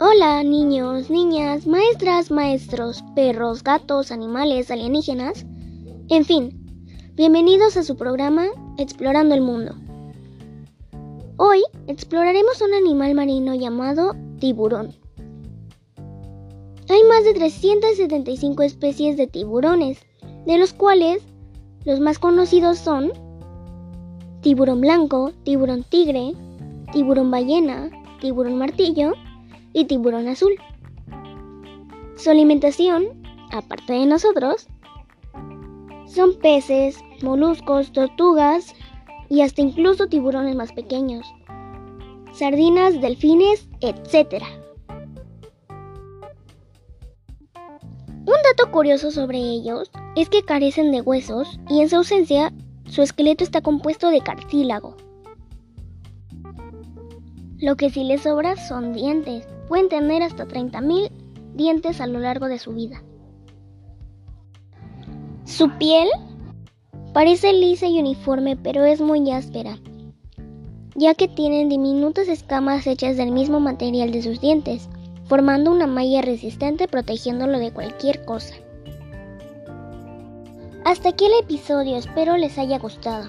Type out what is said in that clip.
Hola niños, niñas, maestras, maestros, perros, gatos, animales, alienígenas, en fin, bienvenidos a su programa Explorando el Mundo. Hoy exploraremos un animal marino llamado tiburón. Hay más de 375 especies de tiburones, de los cuales los más conocidos son tiburón blanco, tiburón tigre, tiburón ballena, tiburón martillo y tiburón azul. Su alimentación, aparte de nosotros, son peces, moluscos, tortugas y hasta incluso tiburones más pequeños, sardinas, delfines, etc. Un dato curioso sobre ellos es que carecen de huesos y en su ausencia su esqueleto está compuesto de cartílago. Lo que sí les sobra son dientes. Pueden tener hasta 30.000 dientes a lo largo de su vida. Su piel parece lisa y uniforme, pero es muy áspera, ya que tienen diminutas escamas hechas del mismo material de sus dientes, formando una malla resistente protegiéndolo de cualquier cosa. Hasta aquí el episodio, espero les haya gustado.